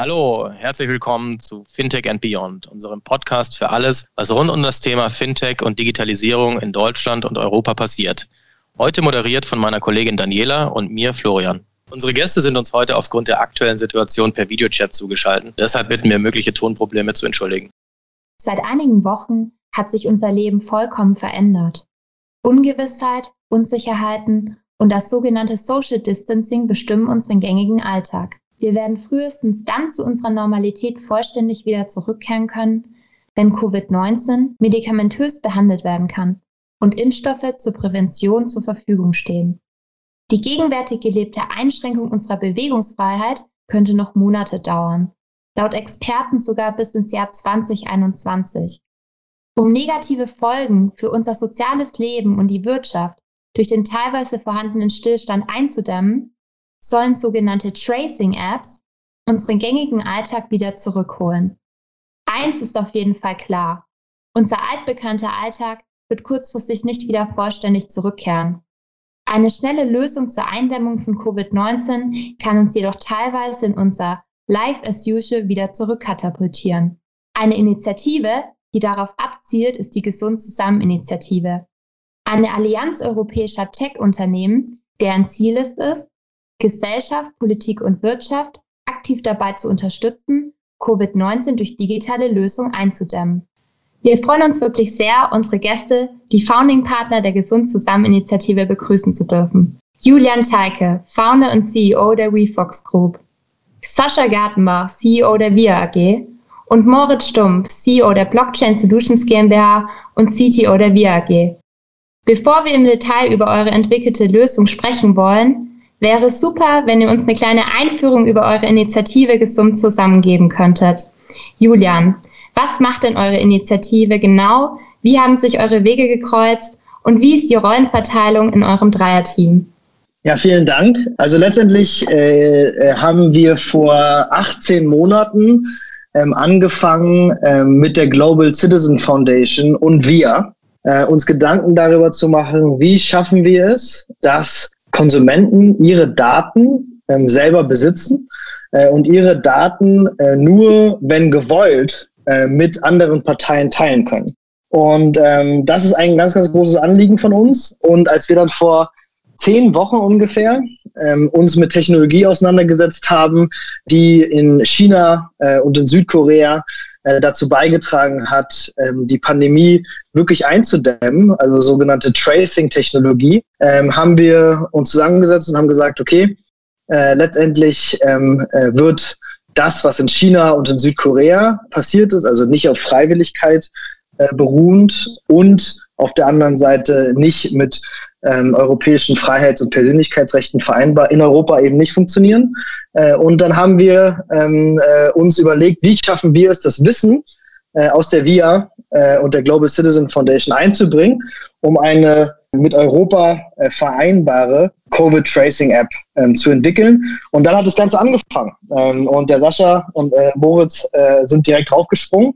Hallo, herzlich willkommen zu Fintech and Beyond, unserem Podcast für alles, was rund um das Thema Fintech und Digitalisierung in Deutschland und Europa passiert. Heute moderiert von meiner Kollegin Daniela und mir Florian. Unsere Gäste sind uns heute aufgrund der aktuellen Situation per Videochat zugeschaltet. Deshalb bitten wir, mögliche Tonprobleme zu entschuldigen. Seit einigen Wochen hat sich unser Leben vollkommen verändert. Ungewissheit, Unsicherheiten und das sogenannte Social Distancing bestimmen unseren gängigen Alltag. Wir werden frühestens dann zu unserer Normalität vollständig wieder zurückkehren können, wenn Covid-19 medikamentös behandelt werden kann und Impfstoffe zur Prävention zur Verfügung stehen. Die gegenwärtig gelebte Einschränkung unserer Bewegungsfreiheit könnte noch Monate dauern, laut Experten sogar bis ins Jahr 2021. Um negative Folgen für unser soziales Leben und die Wirtschaft durch den teilweise vorhandenen Stillstand einzudämmen, sollen sogenannte Tracing-Apps unseren gängigen Alltag wieder zurückholen. Eins ist auf jeden Fall klar. Unser altbekannter Alltag wird kurzfristig nicht wieder vollständig zurückkehren. Eine schnelle Lösung zur Eindämmung von Covid-19 kann uns jedoch teilweise in unser Life as usual wieder zurückkatapultieren. Eine Initiative, die darauf abzielt, ist die Gesund zusammen Initiative. Eine Allianz europäischer Tech-Unternehmen, deren Ziel es ist, Gesellschaft, Politik und Wirtschaft aktiv dabei zu unterstützen, Covid-19 durch digitale Lösungen einzudämmen. Wir freuen uns wirklich sehr, unsere Gäste, die Founding-Partner der Gesund Zusammen Initiative begrüßen zu dürfen. Julian Teike, Founder und CEO der WeFox Group. Sascha Gartenbach, CEO der VIA AG. Und Moritz Stumpf, CEO der Blockchain Solutions GmbH und CTO der VIA AG. Bevor wir im Detail über eure entwickelte Lösung sprechen wollen, wäre es super, wenn ihr uns eine kleine Einführung über eure Initiative Gesund zusammengeben könntet. Julian, was macht denn eure Initiative genau? Wie haben sich eure Wege gekreuzt? Und wie ist die Rollenverteilung in eurem Dreierteam? Ja, vielen Dank. Also letztendlich äh, äh haben wir vor 18 Monaten ähm, angefangen äh, mit der Global Citizen Foundation und wir äh, uns Gedanken darüber zu machen, wie schaffen wir es, dass Konsumenten ihre Daten ähm, selber besitzen äh, und ihre Daten äh, nur, wenn gewollt, äh, mit anderen Parteien teilen können. Und ähm, das ist ein ganz, ganz großes Anliegen von uns. Und als wir dann vor zehn Wochen ungefähr ähm, uns mit Technologie auseinandergesetzt haben, die in China äh, und in Südkorea äh, dazu beigetragen hat, ähm, die Pandemie wirklich einzudämmen, also sogenannte Tracing-Technologie, ähm, haben wir uns zusammengesetzt und haben gesagt, okay, äh, letztendlich ähm, äh, wird das, was in China und in Südkorea passiert ist, also nicht auf Freiwilligkeit beruhend und auf der anderen Seite nicht mit ähm, europäischen Freiheits- und Persönlichkeitsrechten vereinbar, in Europa eben nicht funktionieren. Äh, und dann haben wir ähm, äh, uns überlegt, wie schaffen wir es, das Wissen äh, aus der VIA äh, und der Global Citizen Foundation einzubringen, um eine mit Europa äh, vereinbare Covid-Tracing-App ähm, zu entwickeln. Und dann hat das Ganze angefangen. Ähm, und der Sascha und äh, Moritz sind direkt draufgesprungen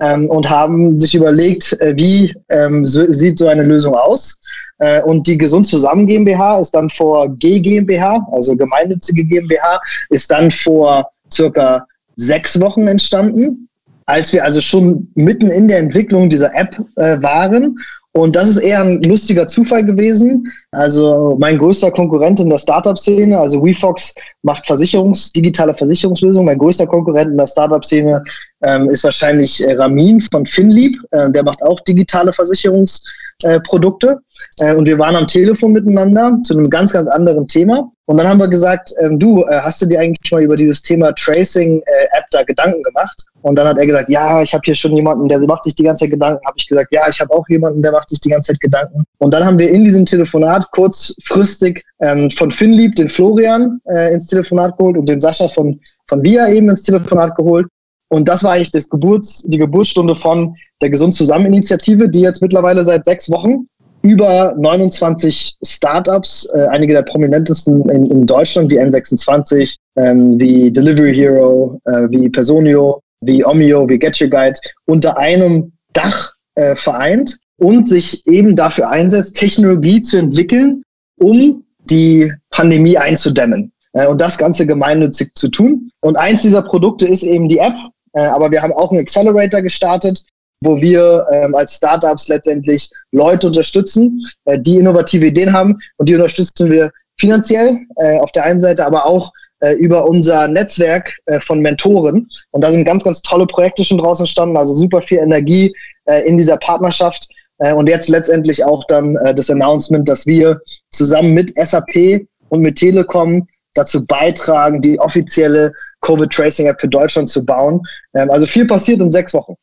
ähm, und haben sich überlegt, äh, wie ähm, so, sieht so eine Lösung aus. Äh, und die Gesund Zusammen GmbH ist dann vor G GmbH, also gemeinnützige GmbH, ist dann vor circa sechs Wochen entstanden, als wir also schon mitten in der Entwicklung dieser App äh, waren und das ist eher ein lustiger Zufall gewesen. Also mein größter Konkurrent in der Startup-Szene, also WeFox macht Versicherungs, digitale Versicherungslösungen. Mein größter Konkurrent in der Startup-Szene ähm, ist wahrscheinlich äh, Ramin von Finlieb. Äh, der macht auch digitale Versicherungsprodukte. Äh, und wir waren am Telefon miteinander zu einem ganz, ganz anderen Thema. Und dann haben wir gesagt, ähm, du, äh, hast du dir eigentlich mal über dieses Thema Tracing-App da Gedanken gemacht? Und dann hat er gesagt, ja, ich habe hier schon jemanden, der macht sich die ganze Zeit Gedanken. Habe ich gesagt, ja, ich habe auch jemanden, der macht sich die ganze Zeit Gedanken. Und dann haben wir in diesem Telefonat kurzfristig ähm, von Finlieb den Florian äh, ins Telefonat geholt und den Sascha von, von Via eben ins Telefonat geholt. Und das war eigentlich das Geburts-, die Geburtsstunde von der Gesund Zusammen Initiative, die jetzt mittlerweile seit sechs Wochen über 29 Startups, äh, einige der prominentesten in, in Deutschland, wie N26, ähm, wie Delivery Hero, äh, wie Personio, wie Omio, wie Get Your Guide, unter einem Dach äh, vereint und sich eben dafür einsetzt, Technologie zu entwickeln, um die Pandemie einzudämmen. Äh, und das Ganze gemeinnützig zu tun. Und eins dieser Produkte ist eben die App. Äh, aber wir haben auch einen Accelerator gestartet, wo wir ähm, als Startups letztendlich Leute unterstützen, äh, die innovative Ideen haben. Und die unterstützen wir finanziell äh, auf der einen Seite, aber auch äh, über unser Netzwerk äh, von Mentoren. Und da sind ganz, ganz tolle Projekte schon draußen entstanden, also super viel Energie äh, in dieser Partnerschaft. Äh, und jetzt letztendlich auch dann äh, das Announcement, dass wir zusammen mit SAP und mit Telekom dazu beitragen, die offizielle Covid-Tracing-App für Deutschland zu bauen. Ähm, also viel passiert in sechs Wochen.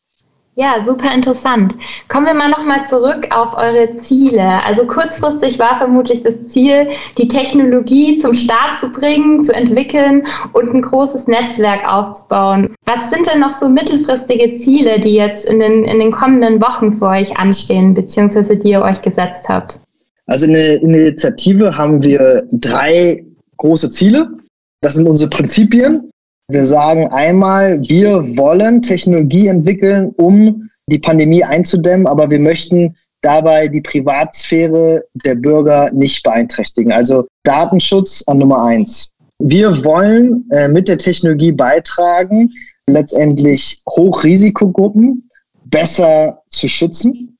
Ja, super interessant. Kommen wir mal nochmal zurück auf eure Ziele. Also kurzfristig war vermutlich das Ziel, die Technologie zum Start zu bringen, zu entwickeln und ein großes Netzwerk aufzubauen. Was sind denn noch so mittelfristige Ziele, die jetzt in den, in den kommenden Wochen für euch anstehen, beziehungsweise die ihr euch gesetzt habt? Also in der Initiative haben wir drei große Ziele. Das sind unsere Prinzipien. Wir sagen einmal, wir wollen Technologie entwickeln, um die Pandemie einzudämmen, aber wir möchten dabei die Privatsphäre der Bürger nicht beeinträchtigen. Also Datenschutz an Nummer eins. Wir wollen äh, mit der Technologie beitragen, letztendlich Hochrisikogruppen besser zu schützen.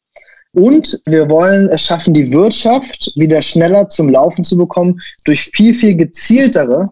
Und wir wollen es schaffen, die Wirtschaft wieder schneller zum Laufen zu bekommen durch viel, viel gezieltere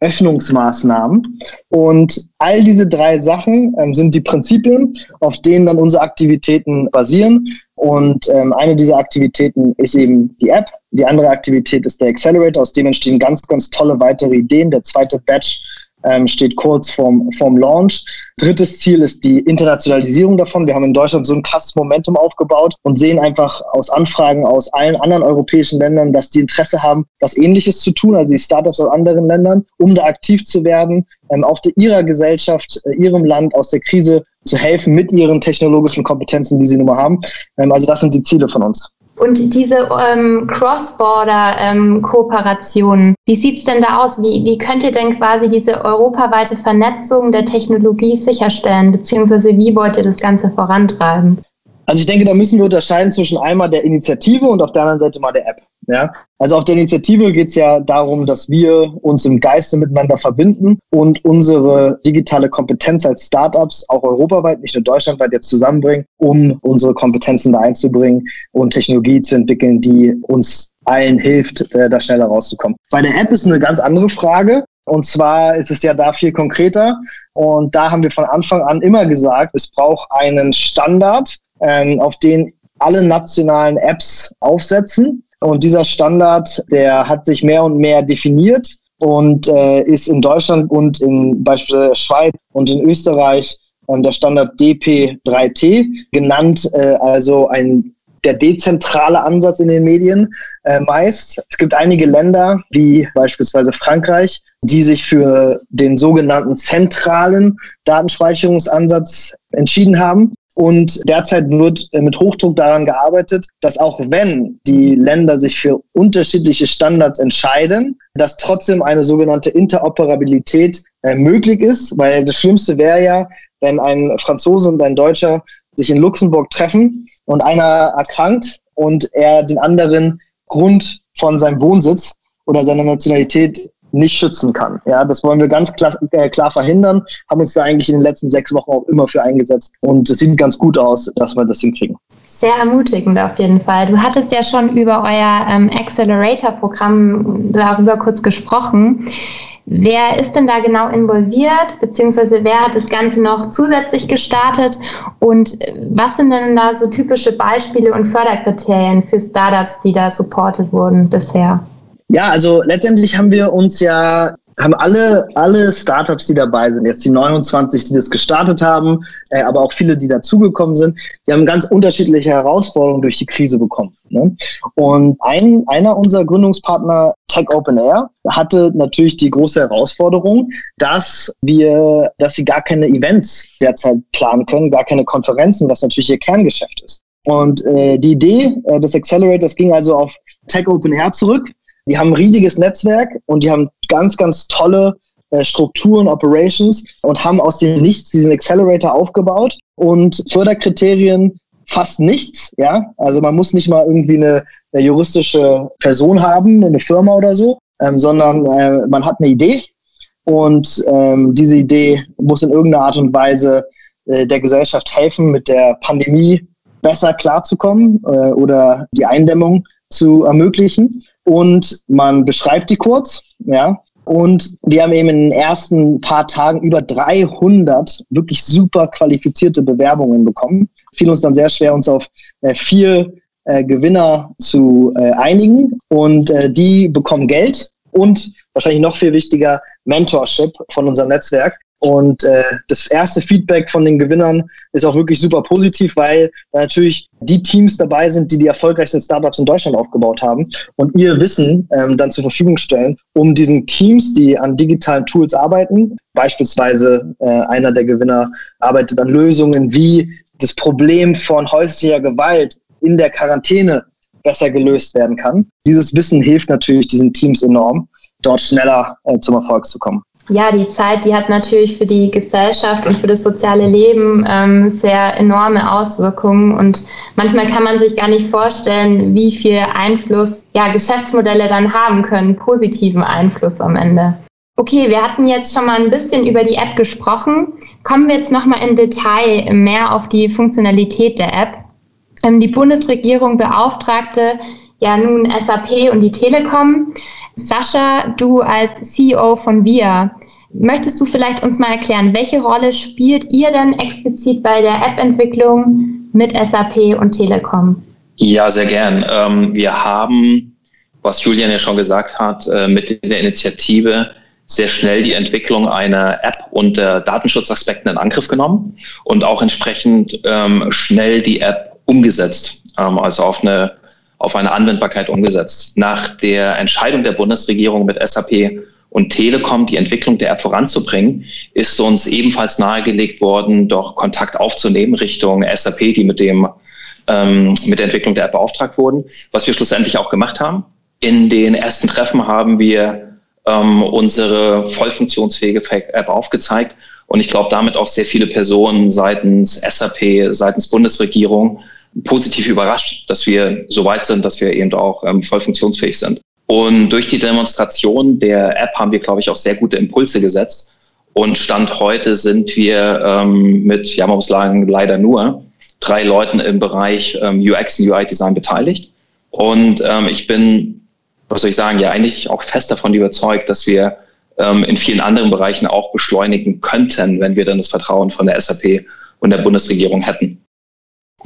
Öffnungsmaßnahmen. Und all diese drei Sachen ähm, sind die Prinzipien, auf denen dann unsere Aktivitäten basieren. Und ähm, eine dieser Aktivitäten ist eben die App. Die andere Aktivität ist der Accelerator, aus dem entstehen ganz, ganz tolle weitere Ideen. Der zweite Batch ähm, steht kurz vorm, vorm Launch. Drittes Ziel ist die Internationalisierung davon. Wir haben in Deutschland so ein krasses Momentum aufgebaut und sehen einfach aus Anfragen aus allen anderen europäischen Ländern, dass die Interesse haben, was Ähnliches zu tun, also die Startups aus anderen Ländern, um da aktiv zu werden, ähm, auch der, ihrer Gesellschaft, äh, ihrem Land aus der Krise zu helfen mit ihren technologischen Kompetenzen, die sie nun mal haben. Ähm, also das sind die Ziele von uns. Und diese ähm, Cross-Border-Kooperationen, ähm, wie sieht's denn da aus? Wie, wie könnt ihr denn quasi diese europaweite Vernetzung der Technologie sicherstellen, beziehungsweise wie wollt ihr das Ganze vorantreiben? Also ich denke, da müssen wir unterscheiden zwischen einmal der Initiative und auf der anderen Seite mal der App. Ja? Also auf der Initiative geht es ja darum, dass wir uns im Geiste miteinander verbinden und unsere digitale Kompetenz als Startups auch europaweit, nicht nur deutschlandweit jetzt zusammenbringen, um unsere Kompetenzen da einzubringen und Technologie zu entwickeln, die uns allen hilft, äh, da schneller rauszukommen. Bei der App ist eine ganz andere Frage. Und zwar ist es ja da viel konkreter. Und da haben wir von Anfang an immer gesagt, es braucht einen Standard, ähm, auf den alle nationalen Apps aufsetzen. Und dieser Standard, der hat sich mehr und mehr definiert und äh, ist in Deutschland und in beispielsweise Schweiz und in Österreich äh, der Standard DP3T genannt, äh, also ein der dezentrale Ansatz in den Medien äh, meist. Es gibt einige Länder, wie beispielsweise Frankreich, die sich für den sogenannten zentralen Datenspeicherungsansatz entschieden haben. Und derzeit wird äh, mit Hochdruck daran gearbeitet, dass auch wenn die Länder sich für unterschiedliche Standards entscheiden, dass trotzdem eine sogenannte Interoperabilität äh, möglich ist, weil das Schlimmste wäre ja, wenn ein Franzose und ein Deutscher sich in Luxemburg treffen und einer erkrankt und er den anderen Grund von seinem Wohnsitz oder seiner Nationalität nicht schützen kann. Ja, das wollen wir ganz klar, äh, klar verhindern, haben uns da eigentlich in den letzten sechs Wochen auch immer für eingesetzt und es sieht ganz gut aus, dass wir das hinkriegen. Sehr ermutigend auf jeden Fall. Du hattest ja schon über euer ähm, Accelerator-Programm darüber kurz gesprochen. Wer ist denn da genau involviert, beziehungsweise wer hat das Ganze noch zusätzlich gestartet und was sind denn da so typische Beispiele und Förderkriterien für Startups, die da supported wurden bisher? Ja, also letztendlich haben wir uns ja haben alle, alle Startups, die dabei sind, jetzt die 29, die das gestartet haben, äh, aber auch viele, die dazugekommen sind, die haben ganz unterschiedliche Herausforderungen durch die Krise bekommen. Ne? Und ein, einer unserer Gründungspartner, Tech Open Air, hatte natürlich die große Herausforderung, dass wir, dass sie gar keine Events derzeit planen können, gar keine Konferenzen, was natürlich ihr Kerngeschäft ist. Und äh, die Idee äh, des Accelerators ging also auf Tech Open Air zurück. Die haben ein riesiges Netzwerk und die haben ganz, ganz tolle äh, Strukturen, Operations und haben aus dem Nichts diesen Accelerator aufgebaut und Förderkriterien fast nichts, ja. Also man muss nicht mal irgendwie eine, eine juristische Person haben, eine Firma oder so, ähm, sondern äh, man hat eine Idee und ähm, diese Idee muss in irgendeiner Art und Weise äh, der Gesellschaft helfen, mit der Pandemie besser klarzukommen äh, oder die Eindämmung zu ermöglichen. Und man beschreibt die kurz, ja. Und wir haben eben in den ersten paar Tagen über 300 wirklich super qualifizierte Bewerbungen bekommen. Fiel uns dann sehr schwer, uns auf äh, vier äh, Gewinner zu äh, einigen. Und äh, die bekommen Geld und wahrscheinlich noch viel wichtiger, Mentorship von unserem Netzwerk. Und äh, das erste Feedback von den Gewinnern ist auch wirklich super positiv, weil natürlich die Teams dabei sind, die die erfolgreichsten Startups in Deutschland aufgebaut haben und ihr Wissen ähm, dann zur Verfügung stellen, um diesen Teams, die an digitalen Tools arbeiten, beispielsweise äh, einer der Gewinner arbeitet an Lösungen, wie das Problem von häuslicher Gewalt in der Quarantäne besser gelöst werden kann. Dieses Wissen hilft natürlich diesen Teams enorm, dort schneller äh, zum Erfolg zu kommen ja, die Zeit, die hat natürlich für die Gesellschaft und für das soziale Leben ähm, sehr enorme Auswirkungen. Und manchmal kann man sich gar nicht vorstellen, wie viel Einfluss ja, Geschäftsmodelle dann haben können, positiven Einfluss am Ende. Okay, wir hatten jetzt schon mal ein bisschen über die App gesprochen. Kommen wir jetzt nochmal im Detail mehr auf die Funktionalität der App. Ähm, die Bundesregierung beauftragte ja nun SAP und die Telekom Sascha, du als CEO von VIA, möchtest du vielleicht uns mal erklären, welche Rolle spielt ihr denn explizit bei der App-Entwicklung mit SAP und Telekom? Ja, sehr gern. Ähm, wir haben, was Julian ja schon gesagt hat, äh, mit der Initiative sehr schnell die Entwicklung einer App unter Datenschutzaspekten in Angriff genommen und auch entsprechend ähm, schnell die App umgesetzt, ähm, also auf eine auf eine Anwendbarkeit umgesetzt. Nach der Entscheidung der Bundesregierung mit SAP und Telekom die Entwicklung der App voranzubringen, ist uns ebenfalls nahegelegt worden, doch Kontakt aufzunehmen Richtung SAP, die mit dem ähm, mit der Entwicklung der App beauftragt wurden, was wir schlussendlich auch gemacht haben. In den ersten Treffen haben wir ähm, unsere voll funktionsfähige App aufgezeigt und ich glaube damit auch sehr viele Personen seitens SAP, seitens Bundesregierung positiv überrascht, dass wir so weit sind, dass wir eben auch ähm, voll funktionsfähig sind. Und durch die Demonstration der App haben wir, glaube ich, auch sehr gute Impulse gesetzt. Und Stand heute sind wir ähm, mit, ja, man muss sagen, leider nur drei Leuten im Bereich ähm, UX und UI-Design beteiligt. Und ähm, ich bin, was soll ich sagen, ja eigentlich auch fest davon überzeugt, dass wir ähm, in vielen anderen Bereichen auch beschleunigen könnten, wenn wir dann das Vertrauen von der SAP und der Bundesregierung hätten.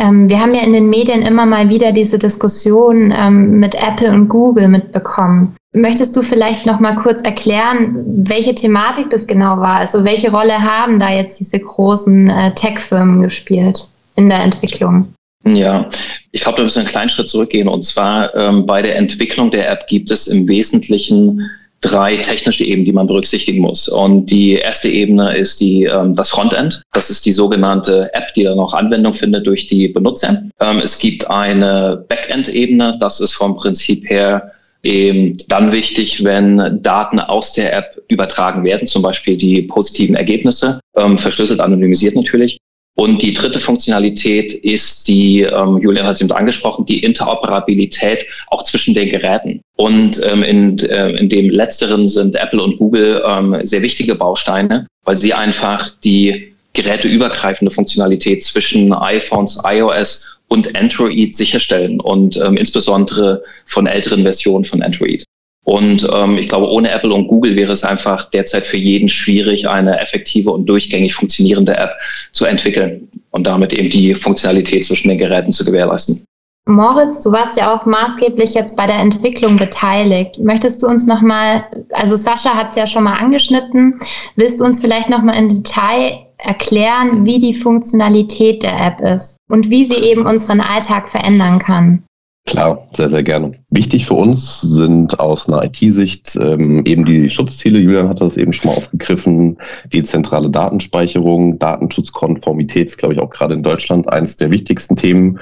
Ähm, wir haben ja in den Medien immer mal wieder diese Diskussion ähm, mit Apple und Google mitbekommen. Möchtest du vielleicht noch mal kurz erklären, welche Thematik das genau war? Also welche Rolle haben da jetzt diese großen äh, Tech-Firmen gespielt in der Entwicklung? Ja, ich glaube, da müssen wir einen kleinen Schritt zurückgehen. Und zwar ähm, bei der Entwicklung der App gibt es im Wesentlichen drei technische Ebenen, die man berücksichtigen muss. Und die erste Ebene ist die, ähm, das Frontend. Das ist die sogenannte App, die dann auch Anwendung findet durch die Benutzer. Ähm, es gibt eine Backend-Ebene. Das ist vom Prinzip her eben dann wichtig, wenn Daten aus der App übertragen werden, zum Beispiel die positiven Ergebnisse, ähm, verschlüsselt anonymisiert natürlich. Und die dritte Funktionalität ist die, ähm, Julian hat es eben angesprochen, die Interoperabilität auch zwischen den Geräten. Und ähm, in, äh, in dem letzteren sind Apple und Google ähm, sehr wichtige Bausteine, weil sie einfach die geräteübergreifende Funktionalität zwischen iPhones, iOS und Android sicherstellen und ähm, insbesondere von älteren Versionen von Android. Und ähm, ich glaube, ohne Apple und Google wäre es einfach derzeit für jeden schwierig, eine effektive und durchgängig funktionierende App zu entwickeln und damit eben die Funktionalität zwischen den Geräten zu gewährleisten. Moritz, du warst ja auch maßgeblich jetzt bei der Entwicklung beteiligt. Möchtest du uns nochmal, also Sascha hat es ja schon mal angeschnitten, willst du uns vielleicht nochmal im Detail erklären, wie die Funktionalität der App ist und wie sie eben unseren Alltag verändern kann? Klar, sehr, sehr gerne. Wichtig für uns sind aus einer IT-Sicht ähm, eben die Schutzziele. Julian hat das eben schon mal aufgegriffen. Dezentrale Datenspeicherung, Datenschutzkonformität ist, glaube ich, auch gerade in Deutschland eines der wichtigsten Themen,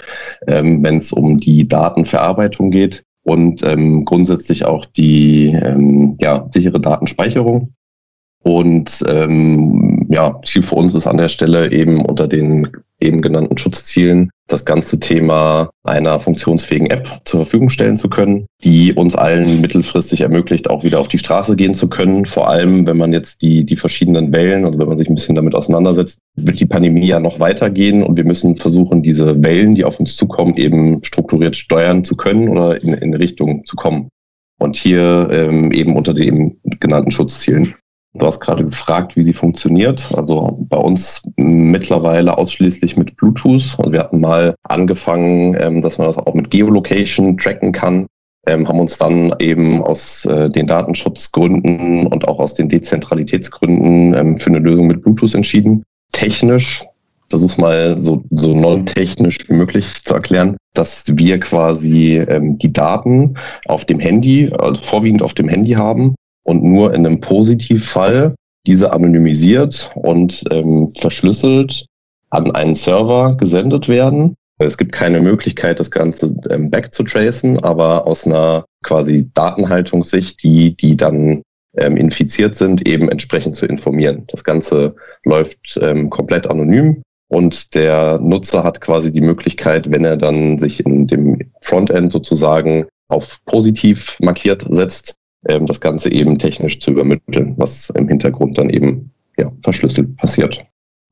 ähm, wenn es um die Datenverarbeitung geht und ähm, grundsätzlich auch die ähm, ja, sichere Datenspeicherung. Und ähm, ja, Ziel für uns ist an der Stelle eben unter den eben genannten Schutzzielen das ganze Thema einer funktionsfähigen App zur Verfügung stellen zu können, die uns allen mittelfristig ermöglicht, auch wieder auf die Straße gehen zu können. Vor allem, wenn man jetzt die, die verschiedenen Wellen, also wenn man sich ein bisschen damit auseinandersetzt, wird die Pandemie ja noch weitergehen und wir müssen versuchen, diese Wellen, die auf uns zukommen, eben strukturiert steuern zu können oder in, in Richtung zu kommen. Und hier ähm, eben unter den genannten Schutzzielen. Du hast gerade gefragt, wie sie funktioniert. Also bei uns mittlerweile ausschließlich mit Bluetooth. Und wir hatten mal angefangen, ähm, dass man das auch mit Geolocation tracken kann. Ähm, haben uns dann eben aus äh, den Datenschutzgründen und auch aus den Dezentralitätsgründen ähm, für eine Lösung mit Bluetooth entschieden. Technisch, versuch's mal so, so non-technisch wie möglich zu erklären, dass wir quasi die Daten auf dem Handy, also vorwiegend auf dem Handy haben und nur in einem Positivfall diese anonymisiert und ähm, verschlüsselt an einen Server gesendet werden. Es gibt keine Möglichkeit, das Ganze ähm, backzutracen, aber aus einer quasi Datenhaltungssicht, die, die dann ähm, infiziert sind, eben entsprechend zu informieren. Das Ganze läuft ähm, komplett anonym und der Nutzer hat quasi die Möglichkeit, wenn er dann sich in dem Frontend sozusagen auf positiv markiert setzt, ähm, das Ganze eben technisch zu übermitteln, was im Hintergrund dann eben ja, verschlüsselt passiert.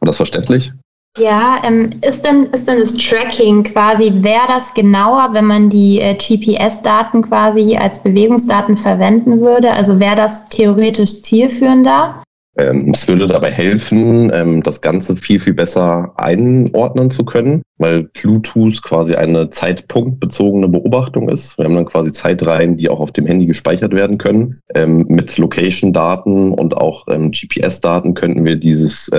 War das verständlich? Ja, ähm, ist, denn, ist denn das Tracking quasi, wäre das genauer, wenn man die äh, GPS-Daten quasi als Bewegungsdaten verwenden würde? Also wäre das theoretisch zielführender? Ähm, es würde dabei helfen, ähm, das Ganze viel, viel besser einordnen zu können, weil Bluetooth quasi eine zeitpunktbezogene Beobachtung ist. Wir haben dann quasi Zeitreihen, die auch auf dem Handy gespeichert werden können. Ähm, mit Location-Daten und auch GPS-Daten könnten wir dieses,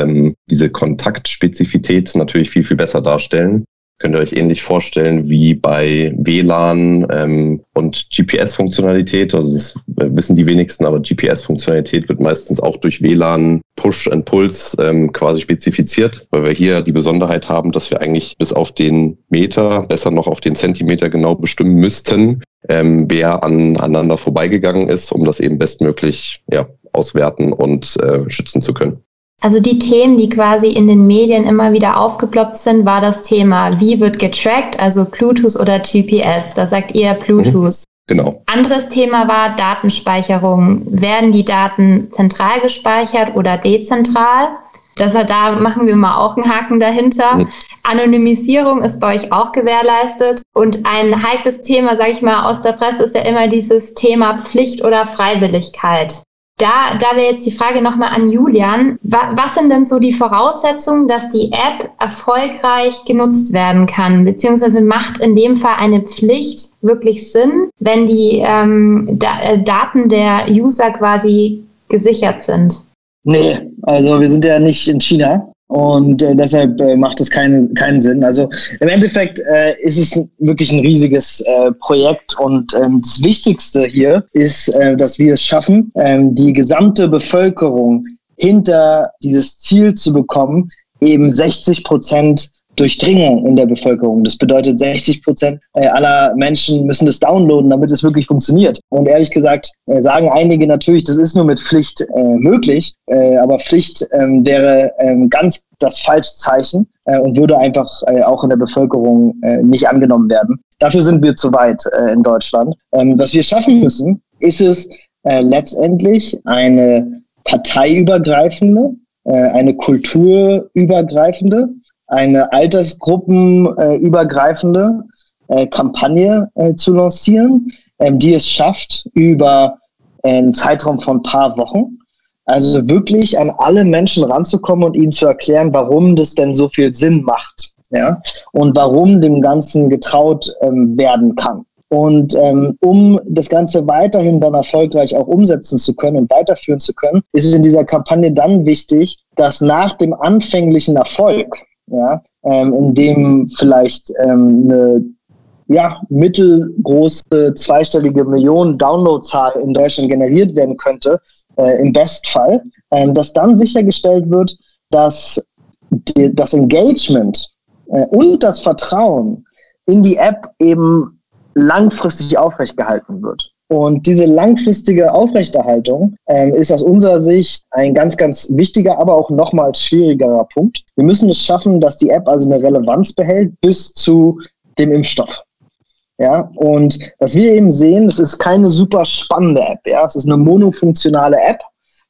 diese Kontaktspezifität natürlich viel, viel besser darstellen. Könnt ihr euch ähnlich vorstellen wie bei WLAN ähm, und GPS-Funktionalität. Also das wissen die wenigsten, aber GPS-Funktionalität wird meistens auch durch WLAN Push and Pulse ähm, quasi spezifiziert, weil wir hier die Besonderheit haben, dass wir eigentlich bis auf den Meter, besser noch auf den Zentimeter genau bestimmen müssten, ähm, wer aneinander vorbeigegangen ist, um das eben bestmöglich ja, auswerten und äh, schützen zu können. Also die Themen, die quasi in den Medien immer wieder aufgeploppt sind, war das Thema, wie wird getrackt, also Bluetooth oder GPS. Da sagt ihr Bluetooth. Mhm, genau. Anderes Thema war Datenspeicherung. Werden die Daten zentral gespeichert oder dezentral? Das, da machen wir mal auch einen Haken dahinter. Mhm. Anonymisierung ist bei euch auch gewährleistet. Und ein heikles Thema, sage ich mal, aus der Presse ist ja immer dieses Thema Pflicht oder Freiwilligkeit. Da, da wäre jetzt die Frage nochmal an Julian. Wa was sind denn so die Voraussetzungen, dass die App erfolgreich genutzt werden kann? Beziehungsweise macht in dem Fall eine Pflicht wirklich Sinn, wenn die ähm, da äh, Daten der User quasi gesichert sind? Nee, also wir sind ja nicht in China. Und äh, deshalb äh, macht es keinen, keinen Sinn. Also im Endeffekt äh, ist es wirklich ein riesiges äh, Projekt und ähm, das Wichtigste hier ist, äh, dass wir es schaffen, ähm, die gesamte Bevölkerung hinter dieses Ziel zu bekommen, eben 60 Prozent Durchdringung in der Bevölkerung. Das bedeutet, 60 Prozent äh, aller Menschen müssen das downloaden, damit es wirklich funktioniert. Und ehrlich gesagt äh, sagen einige natürlich, das ist nur mit Pflicht äh, möglich, äh, aber Pflicht ähm, wäre ähm, ganz das Falschzeichen äh, und würde einfach äh, auch in der Bevölkerung nicht angenommen werden. Dafür sind wir zu weit in Deutschland. Ähm, was wir schaffen müssen, ist es letztendlich eine parteiübergreifende, eine kulturübergreifende eine altersgruppenübergreifende äh, Kampagne äh, zu lancieren, ähm, die es schafft, über einen Zeitraum von ein paar Wochen, also wirklich an alle Menschen ranzukommen und ihnen zu erklären, warum das denn so viel Sinn macht. Ja, und warum dem Ganzen getraut ähm, werden kann. Und ähm, um das Ganze weiterhin dann erfolgreich auch umsetzen zu können und weiterführen zu können, ist es in dieser Kampagne dann wichtig, dass nach dem anfänglichen Erfolg, ja, ähm, in dem vielleicht ähm, eine ja, mittelgroße zweistellige Millionen Downloadzahl in Deutschland generiert werden könnte, äh, im Bestfall, äh, dass dann sichergestellt wird, dass die, das Engagement äh, und das Vertrauen in die App eben langfristig aufrechtgehalten wird. Und diese langfristige Aufrechterhaltung ähm, ist aus unserer Sicht ein ganz, ganz wichtiger, aber auch nochmals schwierigerer Punkt. Wir müssen es schaffen, dass die App also eine Relevanz behält bis zu dem Impfstoff. Ja, und was wir eben sehen, das ist keine super spannende App. Ja, es ist eine monofunktionale App.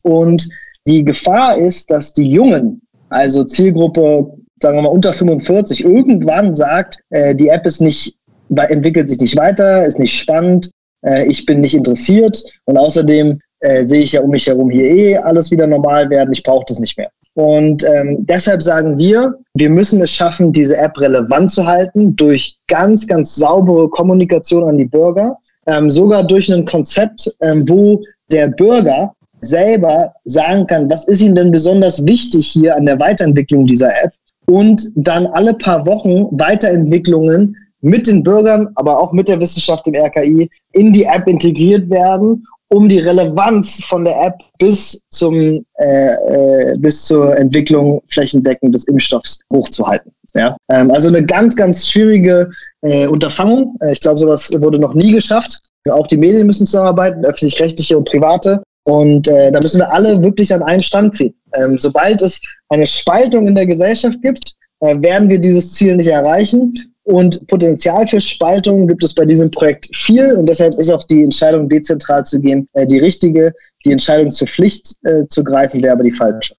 Und die Gefahr ist, dass die Jungen, also Zielgruppe, sagen wir mal unter 45, irgendwann sagt, äh, die App ist nicht, entwickelt sich nicht weiter, ist nicht spannend, äh, ich bin nicht interessiert und außerdem äh, sehe ich ja um mich herum hier eh alles wieder normal werden, ich brauche das nicht mehr. Und ähm, deshalb sagen wir, wir müssen es schaffen, diese App relevant zu halten durch ganz, ganz saubere Kommunikation an die Bürger, ähm, sogar durch ein Konzept, ähm, wo der Bürger selber sagen kann, was ist ihm denn besonders wichtig hier an der Weiterentwicklung dieser App? Und dann alle paar Wochen Weiterentwicklungen mit den Bürgern, aber auch mit der Wissenschaft im RKI in die App integriert werden um die Relevanz von der App bis zum äh, äh, bis zur Entwicklung flächendeckend des Impfstoffs hochzuhalten. Ja? Ähm, also eine ganz, ganz schwierige äh, Unterfangung. Äh, ich glaube, sowas wurde noch nie geschafft. Auch die Medien müssen zusammenarbeiten, öffentlich-rechtliche und private. Und äh, da müssen wir alle wirklich an einen Stand ziehen. Ähm, sobald es eine Spaltung in der Gesellschaft gibt, äh, werden wir dieses Ziel nicht erreichen. Und Potenzial für Spaltung gibt es bei diesem Projekt viel und deshalb ist auch die Entscheidung, dezentral zu gehen, äh, die richtige. Die Entscheidung zur Pflicht äh, zu greifen wäre aber die falsche.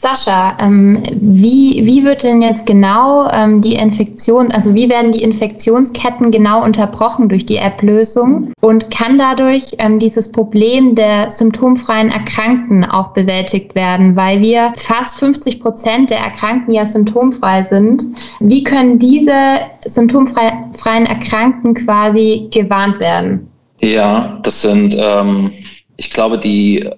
Sascha, ähm, wie, wie wird denn jetzt genau ähm, die Infektion, also wie werden die Infektionsketten genau unterbrochen durch die App-Lösung und kann dadurch ähm, dieses Problem der symptomfreien Erkrankten auch bewältigt werden, weil wir fast 50 Prozent der Erkrankten ja symptomfrei sind. Wie können diese symptomfreien Erkrankten quasi gewarnt werden? Ja, das sind, ähm, ich glaube, die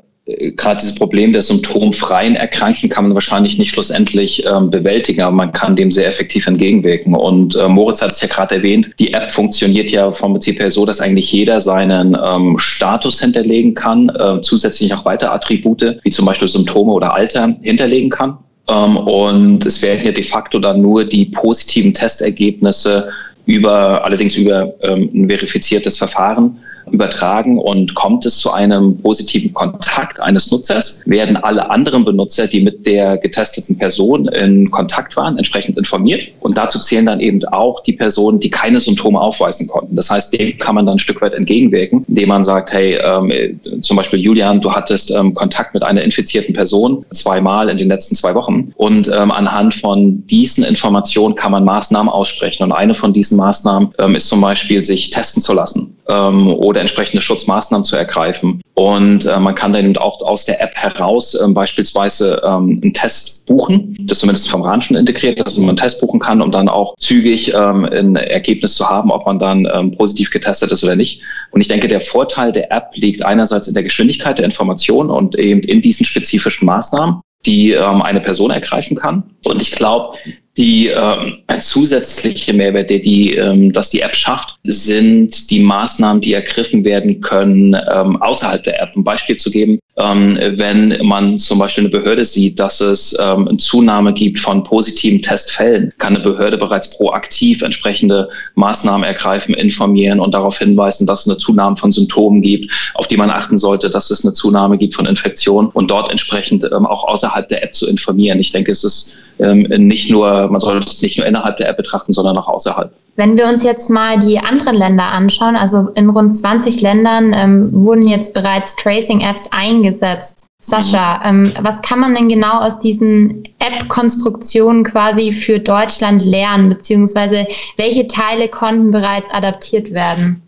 gerade dieses Problem der symptomfreien Erkrankten kann man wahrscheinlich nicht schlussendlich ähm, bewältigen, aber man kann dem sehr effektiv entgegenwirken. Und äh, Moritz hat es ja gerade erwähnt, die App funktioniert ja vom Prinzip her so, dass eigentlich jeder seinen ähm, Status hinterlegen kann, äh, zusätzlich auch weitere Attribute, wie zum Beispiel Symptome oder Alter, hinterlegen kann. Ähm, und es werden ja de facto dann nur die positiven Testergebnisse über, allerdings über ähm, ein verifiziertes Verfahren übertragen und kommt es zu einem positiven Kontakt eines Nutzers, werden alle anderen Benutzer, die mit der getesteten Person in Kontakt waren, entsprechend informiert. Und dazu zählen dann eben auch die Personen, die keine Symptome aufweisen konnten. Das heißt, dem kann man dann ein Stück weit entgegenwirken, indem man sagt, hey, ähm, zum Beispiel Julian, du hattest ähm, Kontakt mit einer infizierten Person zweimal in den letzten zwei Wochen. Und ähm, anhand von diesen Informationen kann man Maßnahmen aussprechen. Und eine von diesen Maßnahmen ähm, ist zum Beispiel, sich testen zu lassen ähm, oder entsprechende Schutzmaßnahmen zu ergreifen. Und äh, man kann dann eben auch aus der App heraus ähm, beispielsweise ähm, einen Test buchen, das zumindest vom RAN schon integriert, dass man einen Test buchen kann, um dann auch zügig ähm, ein Ergebnis zu haben, ob man dann ähm, positiv getestet ist oder nicht. Und ich denke, der Vorteil der App liegt einerseits in der Geschwindigkeit der Information und eben in diesen spezifischen Maßnahmen die ähm, eine Person ergreifen kann. Und ich glaube, die ähm, zusätzliche Mehrwert, der die, ähm, dass die App schafft, sind die Maßnahmen, die ergriffen werden können, ähm, außerhalb der App. Ein Beispiel zu geben, ähm, wenn man zum Beispiel eine Behörde sieht, dass es ähm, eine Zunahme gibt von positiven Testfällen, kann eine Behörde bereits proaktiv entsprechende Maßnahmen ergreifen, informieren und darauf hinweisen, dass es eine Zunahme von Symptomen gibt, auf die man achten sollte, dass es eine Zunahme gibt von Infektionen und dort entsprechend ähm, auch außerhalb der App zu informieren. Ich denke, es ist ähm, nicht nur, man sollte es nicht nur innerhalb der App betrachten, sondern auch außerhalb. Wenn wir uns jetzt mal die anderen Länder anschauen, also in rund 20 Ländern ähm, wurden jetzt bereits Tracing-Apps eingesetzt. Sascha, ähm, was kann man denn genau aus diesen App-Konstruktionen quasi für Deutschland lernen, beziehungsweise welche Teile konnten bereits adaptiert werden?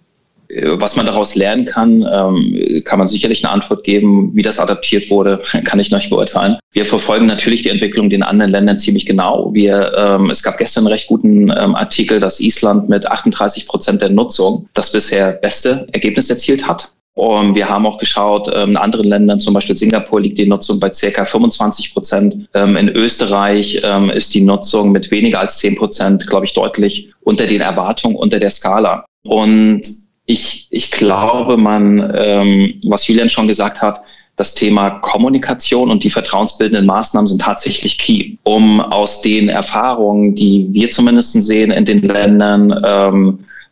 Was man daraus lernen kann, ähm, kann man sicherlich eine Antwort geben. Wie das adaptiert wurde, kann ich noch nicht beurteilen. Wir verfolgen natürlich die Entwicklung in den anderen Ländern ziemlich genau. Wir, ähm, es gab gestern einen recht guten ähm, Artikel, dass Island mit 38 Prozent der Nutzung das bisher beste Ergebnis erzielt hat. Und wir haben auch geschaut, in anderen Ländern, zum Beispiel Singapur, liegt die Nutzung bei circa 25 Prozent. In Österreich ist die Nutzung mit weniger als 10 Prozent, glaube ich, deutlich unter den Erwartungen, unter der Skala. Und ich, ich glaube, man, was Julian schon gesagt hat, das Thema Kommunikation und die vertrauensbildenden Maßnahmen sind tatsächlich key, um aus den Erfahrungen, die wir zumindest sehen in den Ländern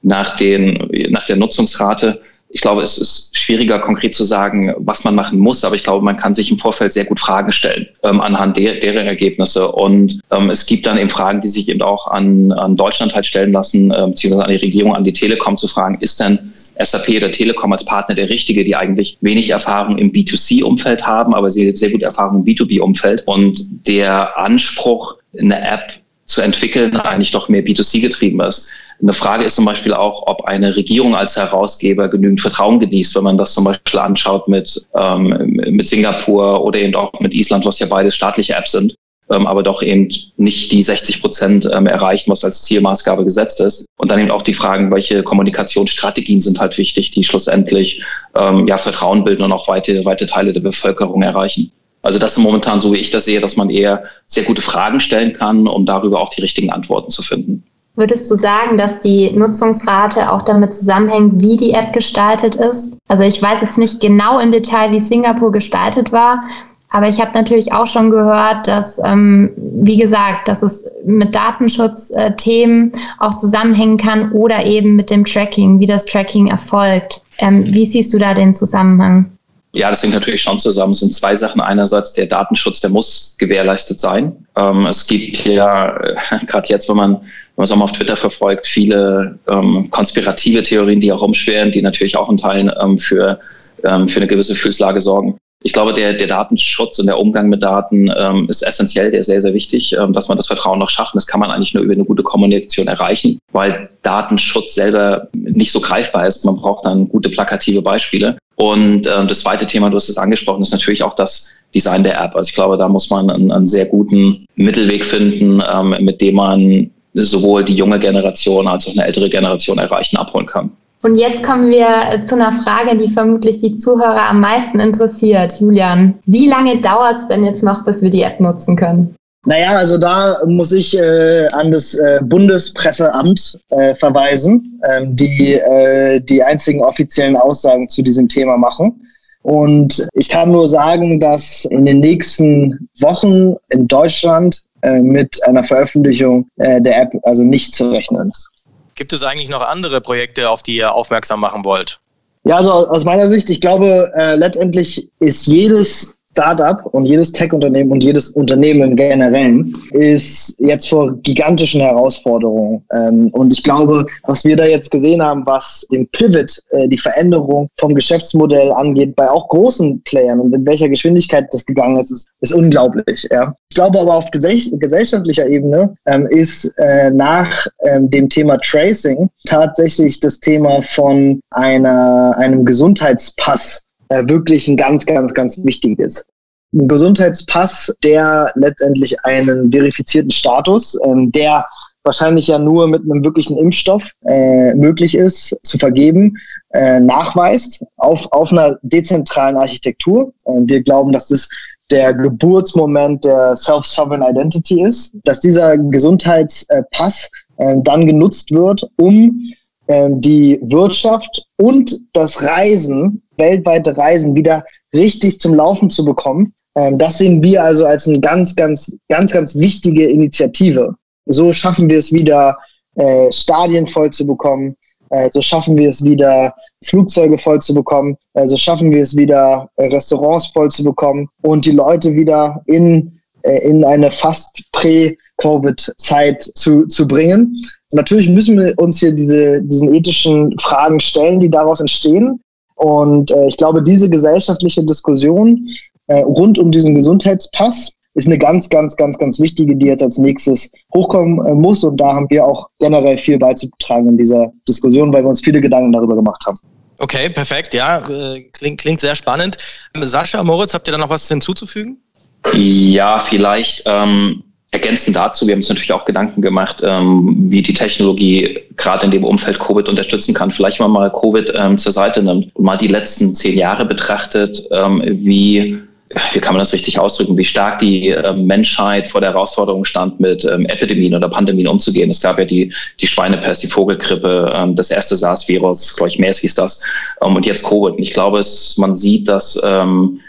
nach, den, nach der Nutzungsrate, ich glaube, es ist schwieriger, konkret zu sagen, was man machen muss, aber ich glaube, man kann sich im Vorfeld sehr gut Fragen stellen ähm, anhand der, deren Ergebnisse. Und ähm, es gibt dann eben Fragen, die sich eben auch an, an Deutschland halt stellen lassen, äh, beziehungsweise an die Regierung, an die Telekom zu fragen, ist denn SAP oder Telekom als Partner der richtige, die eigentlich wenig Erfahrung im B2C-Umfeld haben, aber sehr, sehr gute Erfahrung im B2B-Umfeld. Und der Anspruch, eine App zu entwickeln, eigentlich doch mehr B2C getrieben ist. Eine Frage ist zum Beispiel auch, ob eine Regierung als Herausgeber genügend Vertrauen genießt, wenn man das zum Beispiel anschaut mit, ähm, mit Singapur oder eben auch mit Island, was ja beide staatliche Apps sind, ähm, aber doch eben nicht die 60 Prozent ähm, erreichen, was als Zielmaßgabe gesetzt ist. Und dann eben auch die Fragen, welche Kommunikationsstrategien sind halt wichtig, die schlussendlich ähm, ja, Vertrauen bilden und auch weite, weite Teile der Bevölkerung erreichen. Also das ist momentan so, wie ich das sehe, dass man eher sehr gute Fragen stellen kann, um darüber auch die richtigen Antworten zu finden. Würdest du sagen, dass die Nutzungsrate auch damit zusammenhängt, wie die App gestaltet ist? Also ich weiß jetzt nicht genau im Detail, wie Singapur gestaltet war, aber ich habe natürlich auch schon gehört, dass, ähm, wie gesagt, dass es mit Datenschutzthemen äh, auch zusammenhängen kann oder eben mit dem Tracking, wie das Tracking erfolgt. Ähm, wie siehst du da den Zusammenhang? Ja, das hängt natürlich schon zusammen. Es sind zwei Sachen. Einerseits der Datenschutz, der muss gewährleistet sein. Ähm, es gibt ja, äh, gerade jetzt, wenn man wenn man es auch mal auf Twitter verfolgt, viele ähm, konspirative Theorien, die herumschweren, die natürlich auch in Teilen ähm, für, ähm, für eine gewisse Fühlslage sorgen. Ich glaube, der, der Datenschutz und der Umgang mit Daten ähm, ist essentiell, der ist sehr, sehr wichtig, ähm, dass man das Vertrauen noch schafft. Und das kann man eigentlich nur über eine gute Kommunikation erreichen, weil Datenschutz selber nicht so greifbar ist. Man braucht dann gute plakative Beispiele. Und ähm, das zweite Thema, du hast es angesprochen, ist natürlich auch das Design der App. Also ich glaube, da muss man einen, einen sehr guten Mittelweg finden, ähm, mit dem man sowohl die junge Generation als auch eine ältere Generation erreichen, abholen kann. Und jetzt kommen wir zu einer Frage, die vermutlich die Zuhörer am meisten interessiert. Julian, wie lange dauert es denn jetzt noch, bis wir die App nutzen können? Naja, also da muss ich äh, an das äh, Bundespresseamt äh, verweisen, ähm, die äh, die einzigen offiziellen Aussagen zu diesem Thema machen. Und ich kann nur sagen, dass in den nächsten Wochen in Deutschland äh, mit einer Veröffentlichung äh, der App also nicht zu rechnen ist. Gibt es eigentlich noch andere Projekte, auf die ihr aufmerksam machen wollt? Ja, also aus meiner Sicht, ich glaube, äh, letztendlich ist jedes Startup und jedes Tech-Unternehmen und jedes Unternehmen generell ist jetzt vor gigantischen Herausforderungen. Ähm, und ich glaube, was wir da jetzt gesehen haben, was den Pivot, äh, die Veränderung vom Geschäftsmodell angeht, bei auch großen Playern und in welcher Geschwindigkeit das gegangen ist, ist, ist unglaublich. Ja. Ich glaube aber auf gesellschaftlicher Ebene ähm, ist äh, nach ähm, dem Thema Tracing tatsächlich das Thema von einer, einem Gesundheitspass äh, wirklich ein ganz, ganz, ganz wichtiges. Ein Gesundheitspass, der letztendlich einen verifizierten Status, ähm, der wahrscheinlich ja nur mit einem wirklichen Impfstoff äh, möglich ist zu vergeben, äh, nachweist auf, auf einer dezentralen Architektur. Äh, wir glauben, dass das der Geburtsmoment der Self-Sovereign Identity ist, dass dieser Gesundheitspass äh, dann genutzt wird, um die Wirtschaft und das Reisen, weltweite Reisen wieder richtig zum Laufen zu bekommen. Ähm, das sehen wir also als eine ganz, ganz, ganz, ganz wichtige Initiative. So schaffen wir es wieder, äh, Stadien voll zu bekommen. Äh, so schaffen wir es wieder, Flugzeuge voll zu bekommen. Äh, so schaffen wir es wieder, Restaurants voll zu bekommen und die Leute wieder in, in eine fast prä-Covid-Zeit zu, zu bringen. Natürlich müssen wir uns hier diese, diesen ethischen Fragen stellen, die daraus entstehen. Und äh, ich glaube, diese gesellschaftliche Diskussion äh, rund um diesen Gesundheitspass ist eine ganz, ganz, ganz, ganz wichtige, die jetzt als nächstes hochkommen äh, muss. Und da haben wir auch generell viel beizutragen in dieser Diskussion, weil wir uns viele Gedanken darüber gemacht haben. Okay, perfekt. Ja, äh, klingt, klingt sehr spannend. Sascha, Moritz, habt ihr da noch was hinzuzufügen? Ja, vielleicht. Ähm, Ergänzend dazu, wir haben uns natürlich auch Gedanken gemacht, ähm, wie die Technologie gerade in dem Umfeld Covid unterstützen kann. Vielleicht mal mal Covid ähm, zur Seite nimmt und mal die letzten zehn Jahre betrachtet, ähm, wie wie kann man das richtig ausdrücken, wie stark die äh, Menschheit vor der Herausforderung stand, mit ähm, Epidemien oder Pandemien umzugehen. Es gab ja die, die Schweinepest, die Vogelgrippe, ähm, das erste SARS-Virus, glaube ich, MERS hieß das, ähm, und jetzt Covid. Und ich glaube, es, man sieht, dass ähm,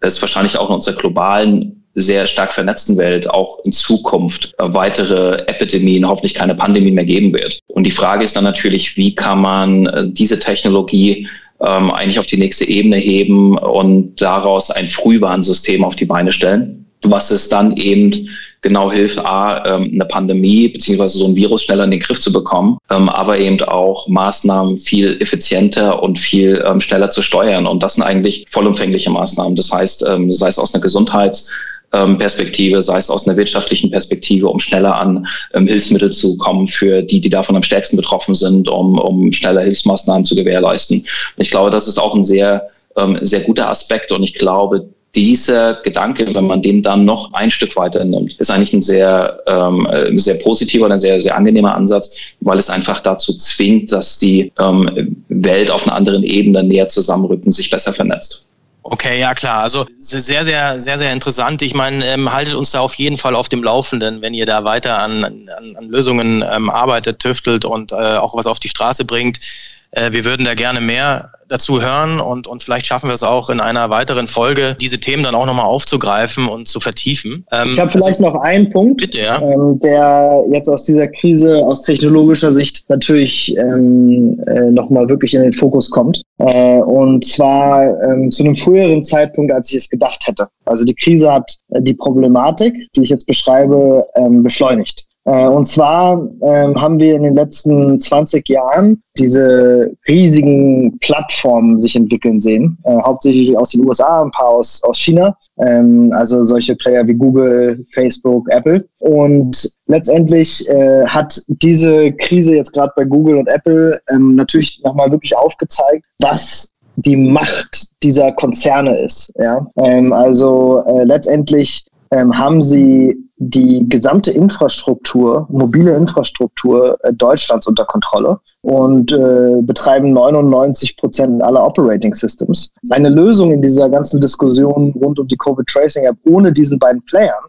es wahrscheinlich auch in unserer globalen sehr stark vernetzten Welt auch in Zukunft weitere Epidemien, hoffentlich keine Pandemie mehr geben wird. Und die Frage ist dann natürlich, wie kann man äh, diese Technologie ähm, eigentlich auf die nächste Ebene heben und daraus ein Frühwarnsystem auf die Beine stellen, was es dann eben genau hilft, A, ähm, eine Pandemie beziehungsweise so ein Virus schneller in den Griff zu bekommen, ähm, aber eben auch Maßnahmen viel effizienter und viel ähm, schneller zu steuern. Und das sind eigentlich vollumfängliche Maßnahmen. Das heißt, ähm, sei es aus einer Gesundheits- Perspektive, sei es aus einer wirtschaftlichen Perspektive, um schneller an ähm, Hilfsmittel zu kommen für die, die davon am stärksten betroffen sind, um, um schneller Hilfsmaßnahmen zu gewährleisten. Ich glaube, das ist auch ein sehr, ähm, sehr guter Aspekt und ich glaube, dieser Gedanke, wenn man den dann noch ein Stück weiter nimmt, ist eigentlich ein sehr, ähm, äh, sehr positiver und ein sehr, sehr angenehmer Ansatz, weil es einfach dazu zwingt, dass die ähm, Welt auf einer anderen Ebene näher zusammenrückt und sich besser vernetzt. Okay, ja klar. Also sehr, sehr, sehr, sehr interessant. Ich meine, ähm, haltet uns da auf jeden Fall auf dem Laufenden, wenn ihr da weiter an, an, an Lösungen ähm, arbeitet, tüftelt und äh, auch was auf die Straße bringt. Äh, wir würden da gerne mehr dazu hören und, und vielleicht schaffen wir es auch in einer weiteren Folge, diese Themen dann auch nochmal aufzugreifen und zu vertiefen. Ähm, ich habe vielleicht also, noch einen Punkt, bitte, ja. ähm, der jetzt aus dieser Krise aus technologischer Sicht natürlich ähm, äh, nochmal wirklich in den Fokus kommt. Äh, und zwar ähm, zu einem früheren Zeitpunkt, als ich es gedacht hätte. Also die Krise hat äh, die Problematik, die ich jetzt beschreibe, ähm, beschleunigt. Äh, und zwar ähm, haben wir in den letzten 20 Jahren diese riesigen Plattformen sich entwickeln sehen, äh, hauptsächlich aus den USA, ein paar aus, aus China, ähm, also solche Player wie Google, Facebook, Apple. Und letztendlich äh, hat diese Krise jetzt gerade bei Google und Apple ähm, natürlich nochmal wirklich aufgezeigt, was die Macht dieser Konzerne ist. Ja? Ähm, also äh, letztendlich ähm, haben sie die gesamte Infrastruktur, mobile Infrastruktur äh, Deutschlands unter Kontrolle und äh, betreiben 99 Prozent aller Operating Systems. Eine Lösung in dieser ganzen Diskussion rund um die Covid Tracing App ohne diesen beiden Playern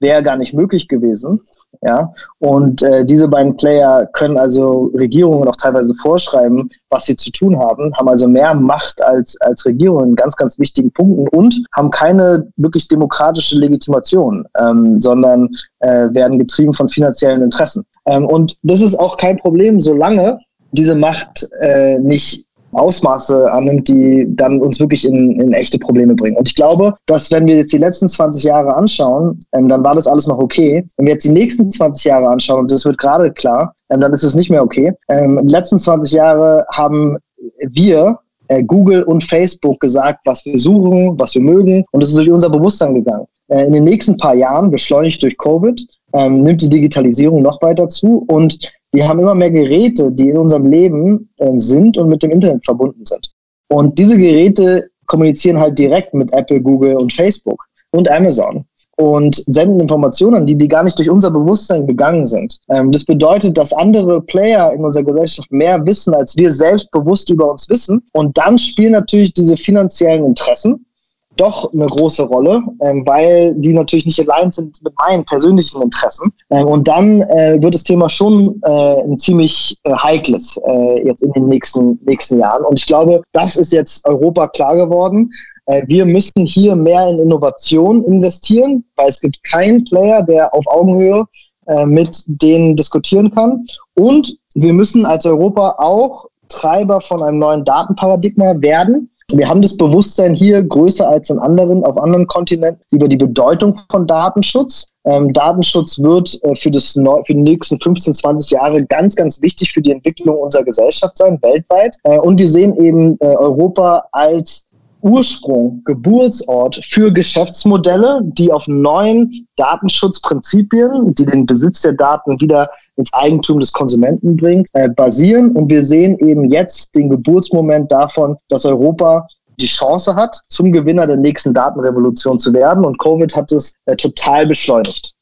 wäre gar nicht möglich gewesen. Ja, und äh, diese beiden Player können also Regierungen auch teilweise vorschreiben, was sie zu tun haben, haben also mehr Macht als, als Regierungen in ganz, ganz wichtigen Punkten und haben keine wirklich demokratische Legitimation, ähm, sondern äh, werden getrieben von finanziellen Interessen. Ähm, und das ist auch kein Problem, solange diese Macht äh, nicht Ausmaße annimmt, die dann uns wirklich in, in echte Probleme bringen. Und ich glaube, dass wenn wir jetzt die letzten 20 Jahre anschauen, ähm, dann war das alles noch okay. Wenn wir jetzt die nächsten 20 Jahre anschauen, und das wird gerade klar, ähm, dann ist es nicht mehr okay. Ähm, die letzten 20 Jahre haben wir äh, Google und Facebook gesagt, was wir suchen, was wir mögen. Und es ist durch unser Bewusstsein gegangen. Äh, in den nächsten paar Jahren, beschleunigt durch Covid, ähm, nimmt die Digitalisierung noch weiter zu. Und wir haben immer mehr Geräte, die in unserem Leben äh, sind und mit dem Internet verbunden sind. Und diese Geräte kommunizieren halt direkt mit Apple, Google und Facebook und Amazon und senden Informationen, die, die gar nicht durch unser Bewusstsein gegangen sind. Ähm, das bedeutet, dass andere Player in unserer Gesellschaft mehr wissen, als wir selbst bewusst über uns wissen. Und dann spielen natürlich diese finanziellen Interessen doch eine große Rolle, ähm, weil die natürlich nicht allein sind mit meinen persönlichen Interessen. Ähm, und dann äh, wird das Thema schon äh, ein ziemlich äh, heikles äh, jetzt in den nächsten, nächsten Jahren. Und ich glaube, das ist jetzt Europa klar geworden. Äh, wir müssen hier mehr in Innovation investieren, weil es gibt keinen Player, der auf Augenhöhe äh, mit denen diskutieren kann. Und wir müssen als Europa auch Treiber von einem neuen Datenparadigma werden wir haben das Bewusstsein hier größer als in anderen, auf anderen Kontinenten über die Bedeutung von Datenschutz. Ähm, Datenschutz wird äh, für, das, für die nächsten 15, 20 Jahre ganz, ganz wichtig für die Entwicklung unserer Gesellschaft sein, weltweit. Äh, und wir sehen eben äh, Europa als Ursprung, Geburtsort für Geschäftsmodelle, die auf neuen Datenschutzprinzipien, die den Besitz der Daten wieder ins Eigentum des Konsumenten bringen, äh, basieren. Und wir sehen eben jetzt den Geburtsmoment davon, dass Europa die Chance hat, zum Gewinner der nächsten Datenrevolution zu werden. Und Covid hat es äh, total beschleunigt.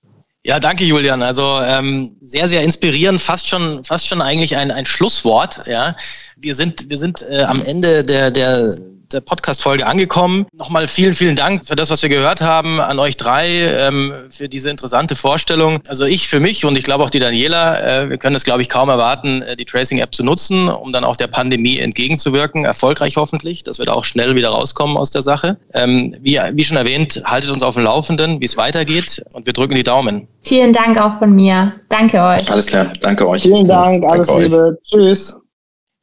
Ja, danke Julian. Also ähm, sehr, sehr inspirierend, fast schon, fast schon eigentlich ein, ein Schlusswort. Ja, wir sind, wir sind äh, am Ende der, der der Podcast-Folge angekommen. Nochmal vielen, vielen Dank für das, was wir gehört haben, an euch drei, ähm, für diese interessante Vorstellung. Also ich für mich und ich glaube auch die Daniela, äh, wir können es, glaube ich, kaum erwarten, äh, die Tracing-App zu nutzen, um dann auch der Pandemie entgegenzuwirken. Erfolgreich hoffentlich, dass wir da auch schnell wieder rauskommen aus der Sache. Ähm, wie, wie schon erwähnt, haltet uns auf dem Laufenden, wie es weitergeht und wir drücken die Daumen. Vielen Dank auch von mir. Danke euch. Alles klar, danke euch. Vielen Dank, alles danke Liebe. Euch. Tschüss.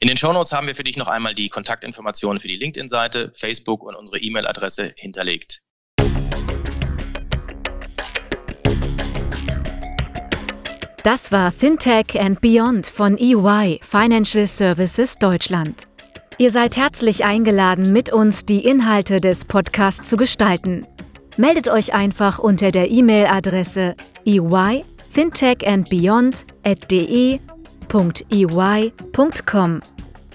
In den Shownotes haben wir für dich noch einmal die Kontaktinformationen für die LinkedIn-Seite, Facebook und unsere E-Mail-Adresse hinterlegt. Das war Fintech and Beyond von EY Financial Services Deutschland. Ihr seid herzlich eingeladen, mit uns die Inhalte des Podcasts zu gestalten. Meldet euch einfach unter der E-Mail-Adresse eyfintechandbeyond.de www.ey.com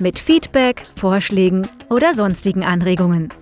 mit Feedback, Vorschlägen oder sonstigen Anregungen.